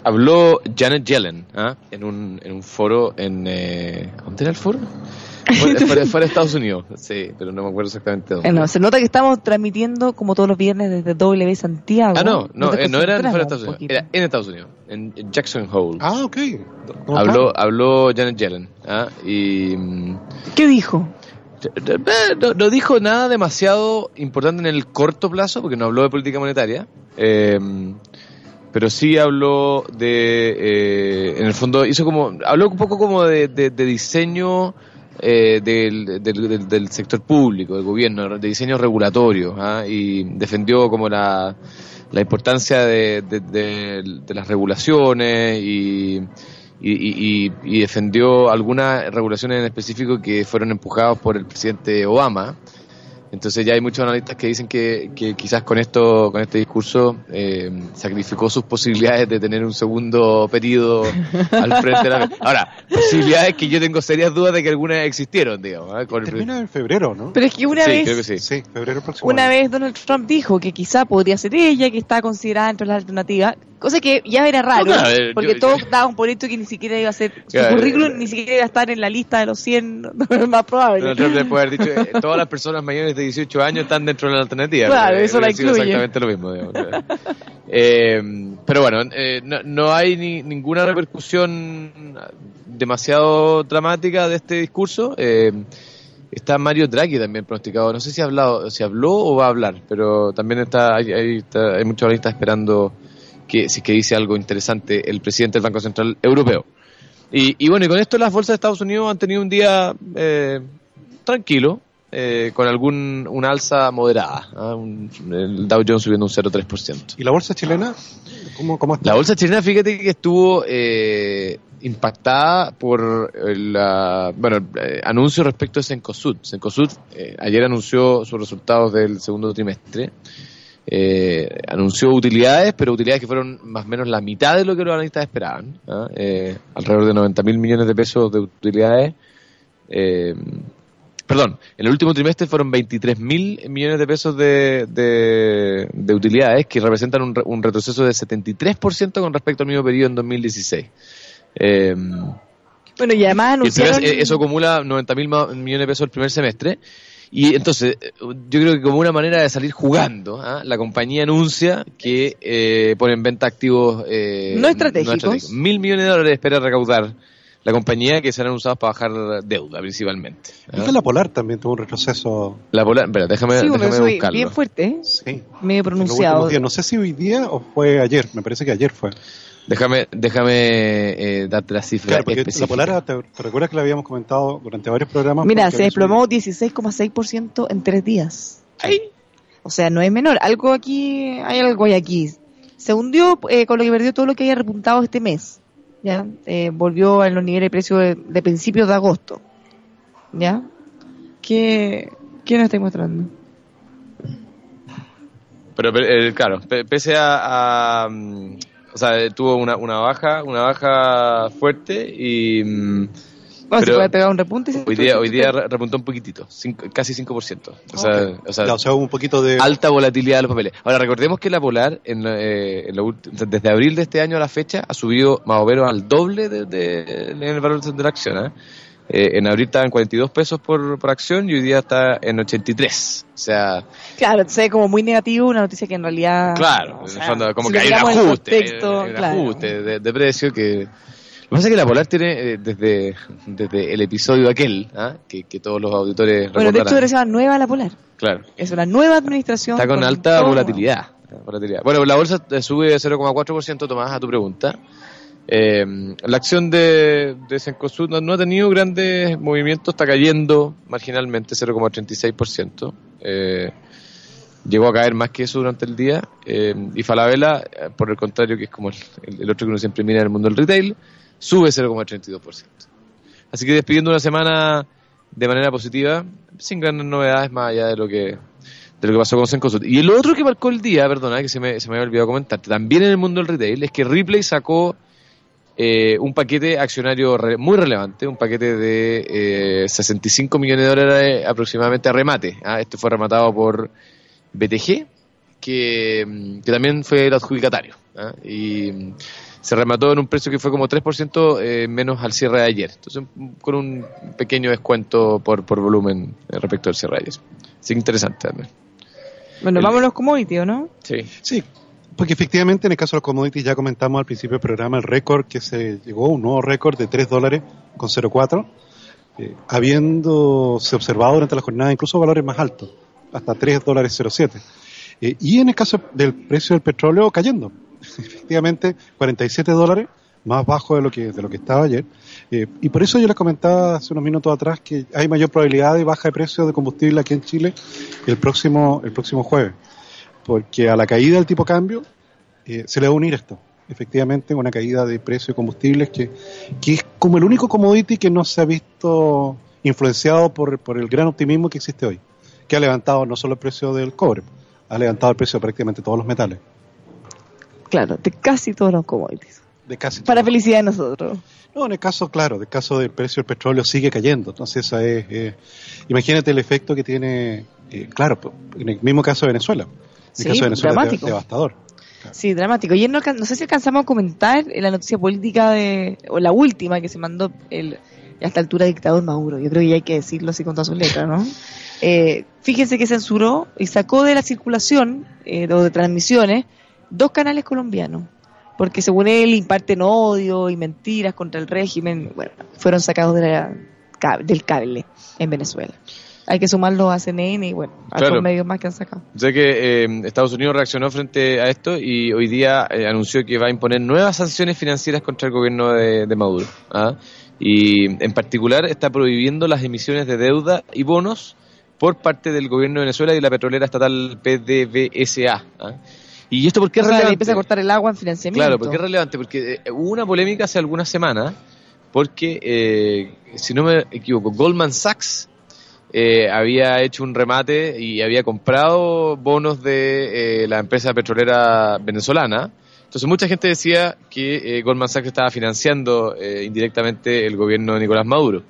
habló Janet Yellen ¿ah? en, un, en un foro en... Eh, ¿Dónde era el foro? Fuera, fuera- fuera de Estados Unidos, sí, pero no me acuerdo exactamente dónde. Eh, no, se nota que estamos transmitiendo como todos los viernes desde W Santiago. Ah, no, no, eh, no era fuera de Estados un Unidos, era en Estados Unidos, en Jackson Hole. Ah, ok. ¿Cómo habló, habló Janet Yellen ¿ah? y mm, ¿Qué dijo? eh, no, no dijo nada demasiado importante en el corto plazo, porque no habló de política monetaria, eh, pero sí habló de, eh, en el fondo, hizo como, habló un poco como de, de- de diseño eh, del, del- del- sector público, del gobierno, de diseño regulatorio, ¿ah? y defendió como la, la importancia de- de las regulaciones y, y, y- y defendió algunas regulaciones en específico que fueron empujadas por el presidente Obama. Entonces ya hay muchos analistas que dicen que, que quizás con esto, con este discurso, eh, sacrificó sus posibilidades de tener un segundo periodo al frente de la Ahora, posibilidades que yo tengo serias dudas de que algunas existieron, digamos. ¿eh? Con el Termina en febrero, ¿no? Pero es que una sí, vez creo que sí. Sí, febrero próximo. Una año. vez Donald Trump dijo que quizá podría ser ella, que está considerada entre las alternativas, cosa que ya era raro, No, claro, eh, porque yo- todos yo- daban por hecho que ni siquiera iba a ser, su currículum eh, ni siquiera iba a estar en la lista de los 100 más probables. Donald Trump le puede haber dicho, eh, todas las personas mayores de 18 años están dentro de la alternativa. Claro, Eh, eso la incluye. Exactamente lo mismo. digamos. Pero bueno, eh, no, no hay ni, ninguna repercusión demasiado dramática de este discurso. Está Mario Draghi también pronosticado. No sé si ha hablado, si habló o va a hablar, pero también está, hay, hay, está- hay muchos analistas esperando que si es que dice algo interesante el presidente del Banco Central Europeo. Y, y bueno, y con esto las bolsas de Estados Unidos han tenido un día eh, tranquilo, eh, con algún una alza moderada. ¿ah? Un- el Dow Jones subiendo un 0,3%. ¿Y la bolsa chilena? ¿Cómo, cómo está? La bolsa chilena, fíjate que estuvo eh, impactada por el ah, bueno, eh, anuncio respecto a Cencosud. Cencosud eh, ayer anunció sus resultados del segundo trimestre. Eh, anunció utilidades, pero utilidades que fueron más o menos la mitad de lo que los analistas esperaban. ¿ah? Eh, alrededor de 90 mil millones de pesos de utilidades. Eh, perdón, en el último trimestre fueron 23 mil millones de pesos de, de, de utilidades, que representan un, un retroceso de 73% con respecto al mismo periodo en 2016. Eh, Bueno, y además anunciaron... eh, eso acumula 90 mil millones de pesos el primer semestre. Y entonces, yo creo que como una manera de salir jugando, ¿ah? la compañía anuncia que eh, pone en venta activos eh, No estratégicos. Mil millones de dólares espera recaudar la compañía que serán usados para bajar deuda principalmente. ¿ah? La Polar también tuvo un retroceso. La polar, espera, déjame, sí, déjame buscarlo. bien fuerte, ¿eh? Sí. medio pronunciado. días. No sé si hoy día o fue ayer. Me parece que ayer fue. Déjame, déjame eh, darte la cifra Claro, porque la específica. Polara, te, te recuerdas que la habíamos comentado durante varios programas? Mira, se desplomó 16,6% en tres días. Ay. O sea, no es menor. Algo aquí, hay algo aquí. Se hundió eh, con lo que perdió todo lo que había repuntado este mes. ¿Ya? Eh, volvió a los niveles de precio de, de principios de agosto. ¿Ya? ¿Qué, qué nos está mostrando? Pero, pero, eh, claro, pe- pese a, a, mm, sea, tuvo una, una baja, una baja fuerte y mm, Bueno, se Pero puede pegar un repunte. se- hoy día, hoy día re- repuntó un poquitito, cinco- casi 5%. O sea, o sea, Ya, o sea, hubo un poquito de... alta volatilidad de los papeles. Ahora, recordemos que la Polar, en, eh, en la ulti- desde abril de este año a la fecha, ha subido más o menos al doble de, de- en el valor de la acción. ¿eh? Eh, en abril estaba en 42 pesos por, por acción y hoy día está en 83. O sea, Claro, se ve como muy negativo una noticia que en realidad. claro, o en sea, el fondo, como si que hay un en ajuste, contexto, hay un claro. ajuste de, de precio que... Lo que pasa es que la Polar tiene, eh, desde, desde el episodio aquel, ¿ah? que, que todos los auditores Bueno, de hecho, llama Nueva La Polar. Claro. Es una nueva administración. Está con alta volatilidad. volatilidad. Bueno, la bolsa eh, sube 0,4%, Tomás, a tu pregunta. Eh, la acción de, de Cencosud no, ha tenido grandes movimientos, está cayendo marginalmente 0,36%. Eh, llegó a caer más que eso durante el día. Eh, y Falabella, eh, por el contrario, que es como el, el- el otro que uno siempre mira en el mundo del retail, sube 0,32%. Así que despidiendo una semana de manera positiva, sin grandes novedades más allá de lo que de lo que pasó con Cencosud. Y el otro que marcó el día, perdona, que se me, se me había olvidado comentarte, también en el mundo del retail, es que Ripley sacó eh, un paquete accionario re- muy relevante, un paquete de eh, 65 millones de dólares aproximadamente a remate. ¿ah? Este fue rematado por BTG, que, mm, que también fue el adjudicatario. ¿ah? Y mm, se remató en un precio que fue como 3% eh, menos al cierre de ayer. Entonces, mm, con un pequeño descuento por, por volumen eh, respecto al cierre de ayer. Así que interesante también. Bueno, El- vamos a los commodities, ¿o no? Sí. Sí, porque efectivamente en el caso de los commodities ya comentamos al principio del programa el récord que se llegó, un nuevo récord de 3 dólares con 0,4, eh, habiéndose observado durante la jornada incluso valores más altos, hasta 3 dólares 0,7. Eh, y en el caso del precio del petróleo cayendo, efectivamente 47 dólares, más bajo de lo que, de lo que estaba ayer. Eh, y por eso yo les comentaba hace unos minutos atrás que hay mayor probabilidad de baja de precios de combustible aquí en Chile el próximo, el próximo jueves porque a la caída del tipo cambio eh, se le va a unir esto. Efectivamente, una caída de precio de combustibles que, que es como el único commodity que no se ha visto influenciado por, por el gran optimismo que existe hoy, que ha levantado no solo el precio del cobre, ha levantado el precio de prácticamente todos los metales, Claro, de casi todos los commodities. de casi Para todos. felicidad de nosotros. No, en el caso, claro, en el caso del precio del petróleo sigue cayendo. Entonces, esa es, eh, imagínate el efecto que tiene, eh, claro, pues, en el mismo caso de Venezuela. Sí, caso de de- dramático. devastador. Sí, dramático. Y no, no sé si alcanzamos a comentar en la noticia política de, o la última que se mandó el, a esta altura dictador Maduro. Yo creo que ya hay que decirlo así con todas sus letras, ¿no? Eh, fíjense que censuró y sacó de la circulación eh, o de transmisiones dos canales colombianos. Porque según él imparten odio y mentiras contra el régimen. Bueno, fueron sacados de la, del cable en Venezuela. Hay que sumarlo a CNN y bueno, a Claro. otros medios más que han sacado. Sé que eh, Estados Unidos reaccionó frente a esto y hoy día eh, anunció que va a imponer nuevas sanciones financieras contra el gobierno de, de Maduro. ¿ah? Y en particular está prohibiendo las emisiones de deuda y bonos por parte del gobierno de Venezuela y la petrolera estatal PDVSA. ¿ah? ¿Y esto por qué es sea, le relevante? empieza a cortar el agua en financiamiento. Claro, porque es relevante, porque eh, hubo una polémica hace algunas semanas, porque, eh, si no me equivoco, Goldman Sachs eh, había hecho un remate y había comprado bonos de eh, la empresa petrolera venezolana. Entonces mucha gente decía que eh, Goldman Sachs estaba financiando eh, indirectamente el gobierno de Nicolás Maduro.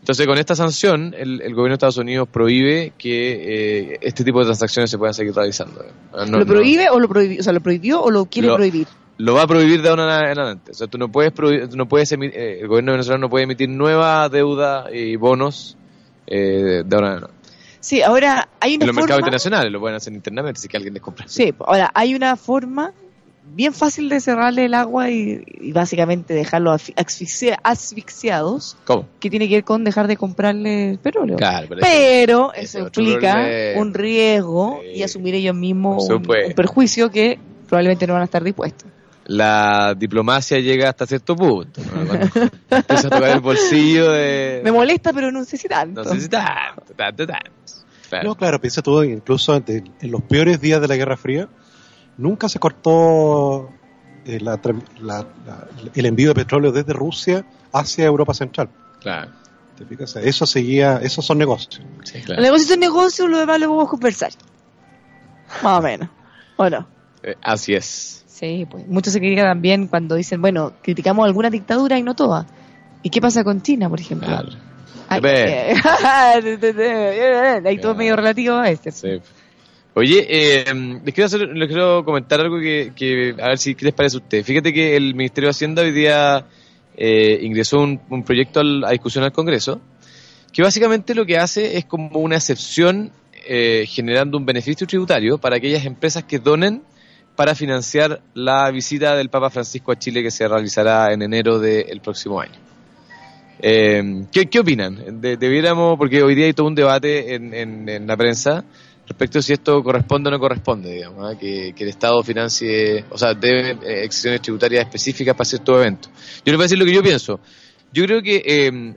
Entonces con esta sanción el, el gobierno de Estados Unidos prohíbe que eh, este tipo de transacciones se puedan seguir realizando. No- ¿Lo no- prohíbe o lo prohibió? O sea, ¿lo prohibió o lo quiere Lo- prohibir? lo va a prohibir de ahora en adelante. O sea, tú no puedes, no puedes emi- eh, el gobierno venezolano no puede emitir nueva deuda y bonos eh, de ahora en adelante. Sí, ahora hay En una los mercados forma... internacionales lo pueden hacer internamente si que alguien les compra. Sí, ahora hay una forma bien fácil de cerrarle el agua y, y básicamente dejarlos asfi- asfixia- asfixiados, ¿Cómo? que tiene que ver con dejar de comprarle petróleo. Claro, pero eso- Pero eso implica un riesgo Sí. y asumir ellos mismos un perjuicio que probablemente no van a estar dispuestos. La diplomacia llega hasta cierto punto. ¿no? Cuando empieza a tocar el bolsillo de... Me molesta, pero no sé si tanto. No sé si tanto, tanto, tanto. Claro. No, claro, piensa tú, incluso en los peores días de la Guerra Fría, nunca se cortó eh, la tra- la- la- el envío de petróleo desde Rusia hacia Europa Central. Claro, ¿Te fijas? Eso seguía, esos son negocios. sí, El claro. negocio es un negocio, lo demás lo vamos a conversar. Más o menos. ¿O no? Eh, así es. Sí, pues. Mucho se critica también cuando dicen, bueno, criticamos alguna dictadura y no todas. ¿Y qué pasa con China, por ejemplo? Claro. Ay, Hay todo Claro. medio relativo a este. Sí. Oye, eh, les, quiero hacer, les quiero comentar algo que, que a ver si qué les parece a usted. Fíjate que el Ministerio de Hacienda hoy día eh, ingresó un, un proyecto al- a discusión al Congreso que básicamente lo que hace es como una excepción eh, generando un beneficio tributario para aquellas empresas que donen para financiar la visita del Papa Francisco a Chile que se realizará en enero del próximo año. Eh, ¿qué, opinan? De- debiéramos, porque hoy día hay todo un debate en, en- en la prensa respecto a si esto corresponde o no corresponde, digamos, ¿ah? que, el Estado financie, o sea, debe eh, excepciones tributarias específicas para ciertos eventos. Yo les voy a decir lo que yo pienso. Yo creo que eh,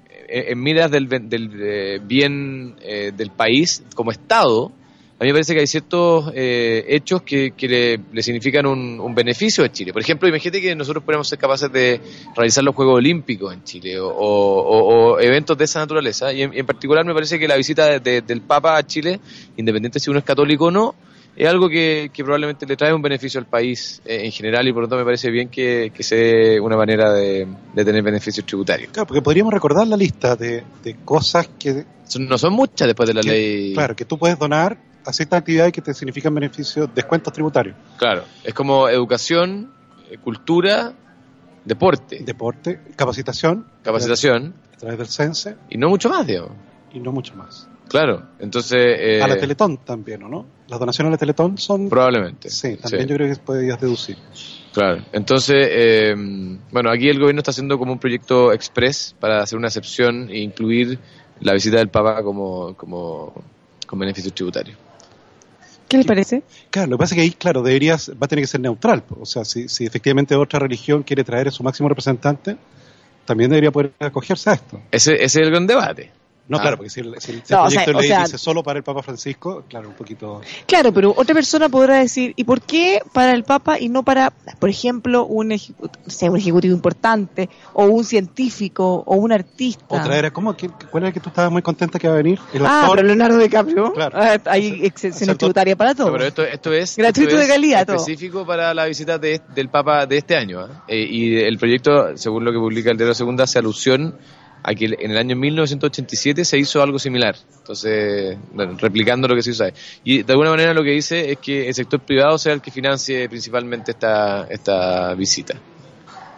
en miras del, del, eh, bien eh, del país como Estado, a mí me parece que hay ciertos eh, hechos que, que le, le significan un, un beneficio a Chile. Por ejemplo, imagínate que nosotros podemos ser capaces de realizar los Juegos Olímpicos en Chile o, o- o eventos de esa naturaleza. Y en, en particular me parece que la visita de- de- del Papa a Chile, independiente si uno es católico o no, es algo que, que probablemente le trae un beneficio al país eh, en general y por lo tanto me parece bien que, que sea una manera de, de tener beneficios tributarios. Claro, porque podríamos recordar la lista de, de cosas que, No son muchas después de la que- ley. claro, que tú puedes donar a ciertas actividades que te significan beneficios, descuentos tributarios. Claro, es como educación, eh, cultura, deporte, Deporte, capacitación, capacitación a través del CENSE y no mucho más, digamos. y no mucho más. Claro, entonces... eh, a la Teletón también, ¿o no? Las donaciones a la Teletón son... Probablemente. Sí, también yo creo que podías deducir. Claro, entonces, eh, bueno, aquí el gobierno está haciendo como un proyecto express para hacer una excepción e incluir la visita del Papa como, como con beneficios tributarios. ¿Qué les parece? Claro, lo que pasa es que ahí, claro, deberías, va a tener que ser neutral. O sea, si, si efectivamente otra religión quiere traer a su máximo representante, también debería poder acogerse a esto. Ese, ese es el gran debate. No, Ah. claro, porque si el, si el- si No, el o sea, proyecto o ley sea- dice solo para el Papa Francisco, claro, un poquito... Claro, pero otra persona podrá decir, ¿y por qué para el Papa y no para, por ejemplo, un, ejecu- no sé, un ejecutivo importante, o un científico, o un artista? O traer a... ¿Cómo? ¿Quién- ¿Cuál era que tú estabas muy contenta que va a venir? El Ah, actor. pero Leonardo DiCaprio. Claro. Ah, hay tributarias para todo. No, pero esto, esto es Gratuito esto de es calidad, todo. específico para la visita de- del Papa de este año. ¿ah? Eh, y el proyecto, según lo que publica el Diario Segunda, hace alusión a que en el año 1987 se hizo algo similar. Entonces, bueno, replicando lo que se hizo ahí. Y de alguna manera lo que dice es que el sector privado sea el que financie principalmente esta, esta visita.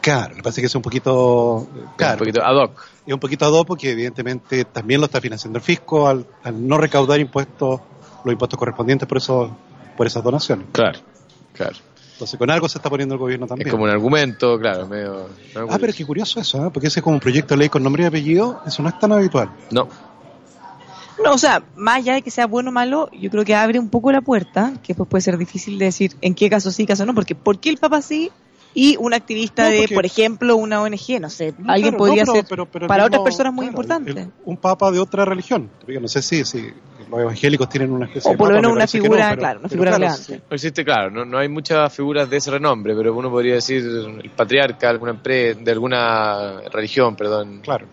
Claro, pasa es que es un poquito... Claro, Un poquito ad hoc. es un poquito ad hoc porque evidentemente también lo está financiando el fisco al, al no recaudar impuestos, los impuestos correspondientes por eso, por esas donaciones. Claro, claro. Entonces con algo se está poniendo el gobierno también. Es como un argumento, claro, medio... Ah, pero qué curioso eso, ¿eh? porque ese es como un proyecto de ley con nombre y apellido, eso no es tan habitual. No, No, o sea, más allá de que sea bueno o malo, yo creo que abre un poco la puerta, que pues puede ser difícil de decir en qué caso sí, caso no, porque ¿por qué el Papa sí y un activista No, de, por ejemplo, una ONG? No sé, No, alguien claro, podría no, pero- ser pero- pero para mismo- otras personas muy claro, importante. el- un papa de otra religión. Yo no sé si, si los evangélicos tienen una especie O de por lo menos me una figura, no, pero- claro, una pero figura claro, relevante. sí. No existe, claro, no, no hay muchas figuras de ese renombre, pero uno podría decir el patriarca de alguna empresa, de alguna religión, perdón. Claro.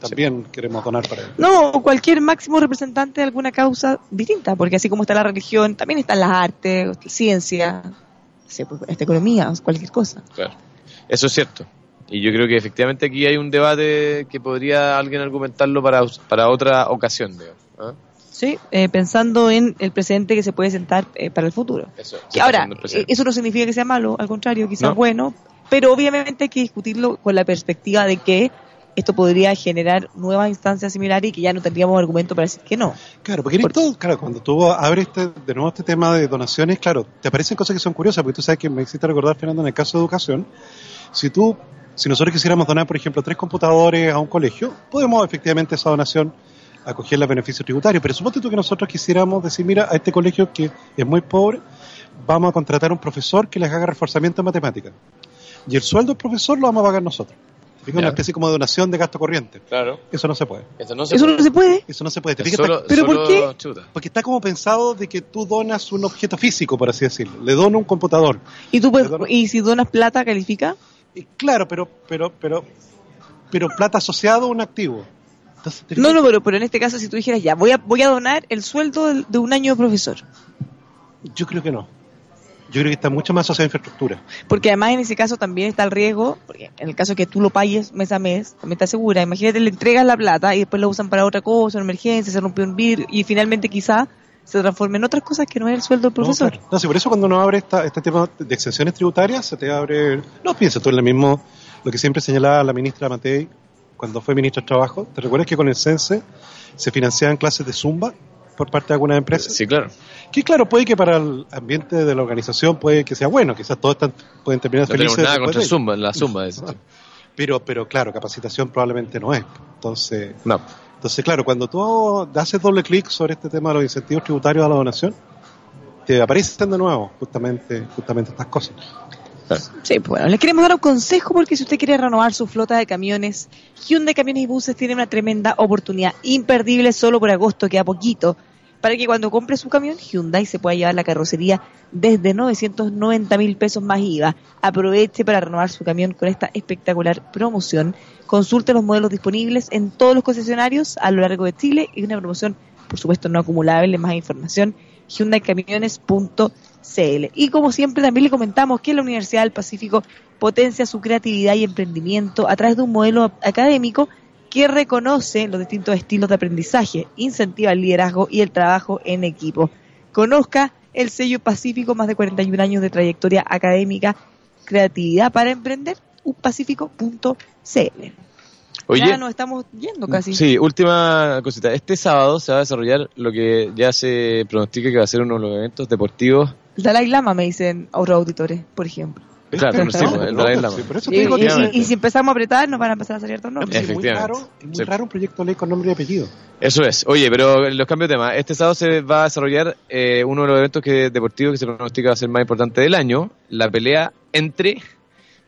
También queremos donar para él. No, o cualquier máximo representante de alguna causa distinta, porque así como está la religión, también están las artes, ciencia, no sé, pues, esta economía, cualquier cosa. Claro. Eso es cierto. Y yo creo que efectivamente aquí hay un debate que podría alguien argumentarlo para, para otra ocasión, digamos, ¿ah? Sí, eh, pensando en el presente que se puede sentar eh, para el futuro. Eso, Que ahora, eh, eso no significa que sea malo, al contrario, quizás No. bueno, pero obviamente hay que discutirlo con la perspectiva de que esto podría generar nuevas instancias similares y que ya no tendríamos argumento para decir que no. Claro, porque en Por- esto, claro, cuando tú abres este, de nuevo este tema de donaciones, claro, te aparecen cosas que son curiosas, porque tú sabes que me hiciste recordar, Fernando, en el caso de educación, si tú, si nosotros quisiéramos donar, por ejemplo, tres computadores a un colegio, podemos efectivamente esa donación acoger los beneficios tributarios. Pero suponte tú que nosotros quisiéramos decir, mira, a este colegio que es muy pobre, vamos a contratar un profesor que les haga reforzamiento en matemáticas. Y el sueldo del profesor lo vamos a pagar nosotros. Es una especie como de donación de gasto corriente. Claro. Eso no se puede. Eso no se Eso puede. no se puede. Eso no se puede. ¿Te Es fijas? solo- ¿Pero por qué? chuta. Porque está como pensado de que tú donas un objeto físico, por así decirlo. Le dono un computador. Y tú puedes, y si donas plata, califica. Y claro, pero, pero, pero, pero plata asociado a un activo. Entonces, te No, no, pero, pero en este caso, si tú dijeras ya, voy a, voy a donar el sueldo de, un año de profesor. Yo creo que no. Yo creo que está mucho más asociado a infraestructura. Porque además en ese caso también está el riesgo, porque en el caso que tú lo pagues mes a mes, también está segura. Imagínate, le entregas la plata y después lo usan para otra cosa, una emergencia, se rompió un vir y finalmente quizá se transforme en otras cosas que no es el sueldo del profesor. No, claro. No, sí, por eso cuando uno abre esta, este tema de exenciones tributarias, se te abre... No, piensa tú en lo mismo, lo que siempre señalaba la ministra Matei cuando fue ministra de Trabajo. ¿Te recuerdas que con el CENSE se financiaban clases de Zumba por parte de algunas empresas? Sí, claro. Que claro, puede que para el ambiente de la organización puede que sea bueno, quizás todos están, pueden terminar No felices. nada después contra. Zumba, la Zumba. ese tipo. Pero, pero claro, capacitación probablemente no es. Entonces, No. entonces claro, cuando tú haces doble clic sobre este tema de los incentivos tributarios a la donación, te aparecen de nuevo justamente, justamente estas cosas. Sí, pues bueno, les queremos dar un consejo porque si usted quiere renovar su flota de camiones, Hyundai Camiones y Buses tiene una tremenda oportunidad imperdible solo por agosto, queda poquito, para que cuando compre su camión Hyundai se pueda llevar la carrocería desde 990 mil pesos más IVA. Aproveche para renovar su camión con esta espectacular promoción. Consulte los modelos disponibles en todos los concesionarios a lo largo de Chile y una promoción, por supuesto, no acumulable. Más información, hyundaicamiones.cl. Y como siempre, también le comentamos que la Universidad del Pacífico potencia su creatividad y emprendimiento a través de un modelo académico que reconoce los distintos estilos de aprendizaje, incentiva el liderazgo y el trabajo en equipo. Conozca el sello Pacífico, más de 41 años de trayectoria académica, creatividad para emprender, upacífico.cl. Oye, ya nos estamos yendo casi. Sí, última cosita. Este sábado se va a desarrollar lo que ya se pronostica que va a ser uno de los eventos deportivos. El Dalai Lama, me dicen otros auditores, por ejemplo. Claro, ¿Viste? sí, No, pues, el no, Dalai Lama. sí, por eso Y, digo si empezamos a apretar, nos van a empezar a salir otros No, nombres. es muy Efectivamente. raro, es muy Sí. raro un proyecto de ley con nombre y apellido. Eso es. Oye, pero los cambios de tema. Este sábado se va a desarrollar eh, uno de los eventos que, deportivos que se pronostica va a ser más importante del año. La pelea entre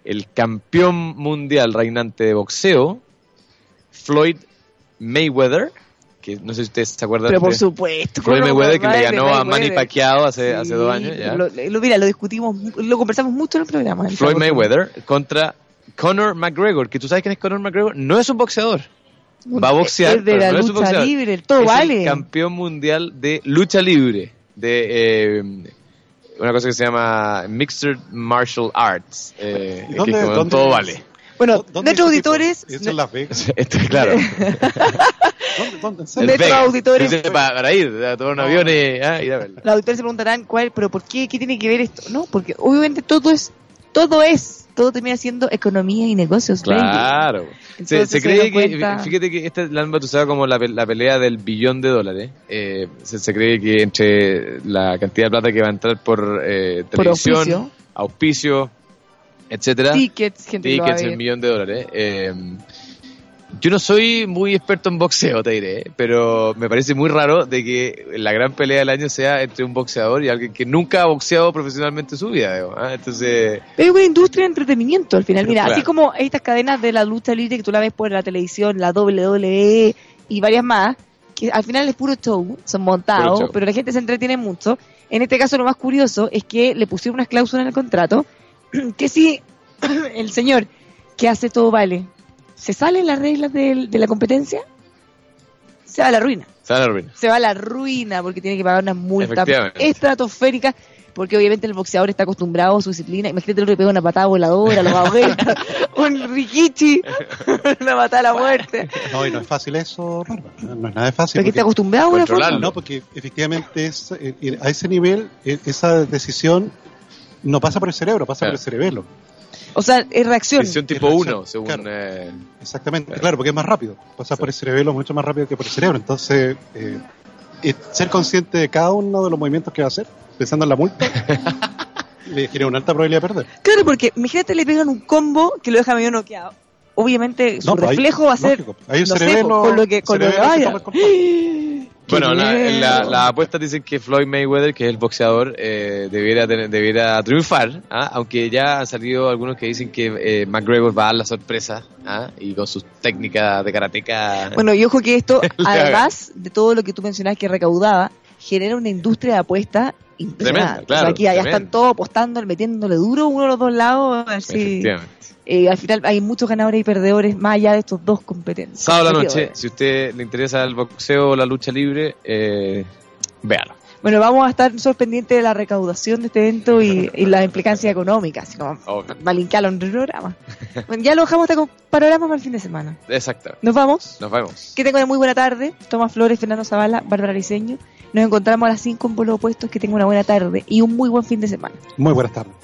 el campeón mundial reinante de boxeo, Floyd Mayweather, que no sé si ustedes se acuerdan Pero por de supuesto. Floyd ¿cómo Mayweather que le ganó a Manny? Pacquiao hace, hace dos años. ¿ya? Lo, lo- mira, lo discutimos, lo conversamos mucho en el programa. el Floyd. Mayweather contra Conor McGregor, que tú sabes quién es Conor McGregor, no es un boxeador. Va a boxear, Es de la no es un lucha boxeador. libre, todo es vale. el campeón mundial de lucha libre, de eh, una cosa que se llama Mixed Martial Arts, eh, ¿Y que es como dónde- todo vale. Bueno, ¿Dónde nuestros es auditores, ¿Es en Las Vegas? Esto, claro. ¿Dónde, dónde? Nuestros Vegas. auditores- para, para ir, a tomar un avión y ah, ir a verlo. los auditores se preguntarán, ¿cuál, pero por qué, qué tiene que ver esto? No, porque obviamente todo es, todo es, todo termina siendo economía y negocios. Claro. Se, Entonces se se cree que, cuenta- fíjate que esta la han bautizado como la, la pelea del billón de dólares. Eh, se, se cree que entre la cantidad de plata que va a entrar por eh, Por televisión, auspicio. auspicio, etcétera, Tickets, gente tickets, el millón de dólares. Eh, yo no soy muy experto en boxeo, te diré, eh, pero me parece muy raro de que la gran pelea del año sea entre un boxeador y alguien que nunca ha boxeado profesionalmente en su vida. digo, ¿ah? Entonces, Pero es una industria de entretenimiento al final. Mira, claro. así como estas cadenas de la lucha libre que tú la ves por la televisión, la WWE y varias más, que al final es puro show, son montados, show. pero la gente se entretiene mucho. En este caso lo más curioso es que le pusieron unas cláusulas en el contrato que si el señor que hace todo vale se salen las reglas de, la competencia, se va a la ruina se van a la ruina. se va a la ruina porque tiene que pagar una multa Efectivamente. estratosférica porque obviamente el boxeador está acostumbrado a su disciplina. Imagínate que pega una patada voladora, lo va a un rikichi, una patada a la muerte. No, y no es fácil eso. No es nada de fácil. Porque está porque- acostumbrado a una forma. No, porque efectivamente es, eh, a ese nivel eh, esa decisión no pasa por el cerebro, pasa Claro. por el cerebelo. O sea, es reacción. Decisión tipo reacción, 1, según... claro. eh, Exactamente, claro, porque es más rápido. Pasa por el cerebelo mucho más rápido que por el cerebro. Entonces, eh, ser consciente de cada uno de los movimientos que va a hacer, pensando en la multa, le genera una alta probabilidad de perder. Claro, porque imagínate le pegan un combo que lo deja medio noqueado. obviamente su No, pues ahí- reflejo va a ser lógico. Ahí no se sé, le ve po, lo- con lo que con lo que vaya. Bueno, la, la, las apuestas dicen que Floyd Mayweather, que es el boxeador, eh, debiera, tener- debiera triunfar, ¿ah? aunque ya han salido algunos que dicen que eh, McGregor va a dar la sorpresa ¿ah? y con sus técnicas de karateca. Bueno, y ojo que esto, además de todo lo que tú mencionabas que recaudaba, genera una industria de apuestas impresionante. Tremenda, claro, o sea, aquí ya tremenda. están todos apostando, metiéndole duro uno a los dos lados. Así, Efectivamente. Eh, al final hay muchos ganadores y perdedores más allá de estos dos competentes. Sábado la noche, si a usted le interesa el boxeo o la lucha libre, eh, véalo. Bueno, vamos a estar nosotros pendientes de la recaudación de este evento y, y las implicancias económicas, así como Obvio. va a linkearlo en el programa. Bueno, ya lo dejamos hasta con panorama para el fin de semana. Exactamente. Nos vamos. Nos vemos. Que tengan una muy buena tarde. Tomás Flores, Fernando Zavala, Bárbara Liceño. Nos encontramos a las 5 en Pueblos Opuestos. Que tengan una buena tarde y un muy buen fin de semana. Muy buenas tardes.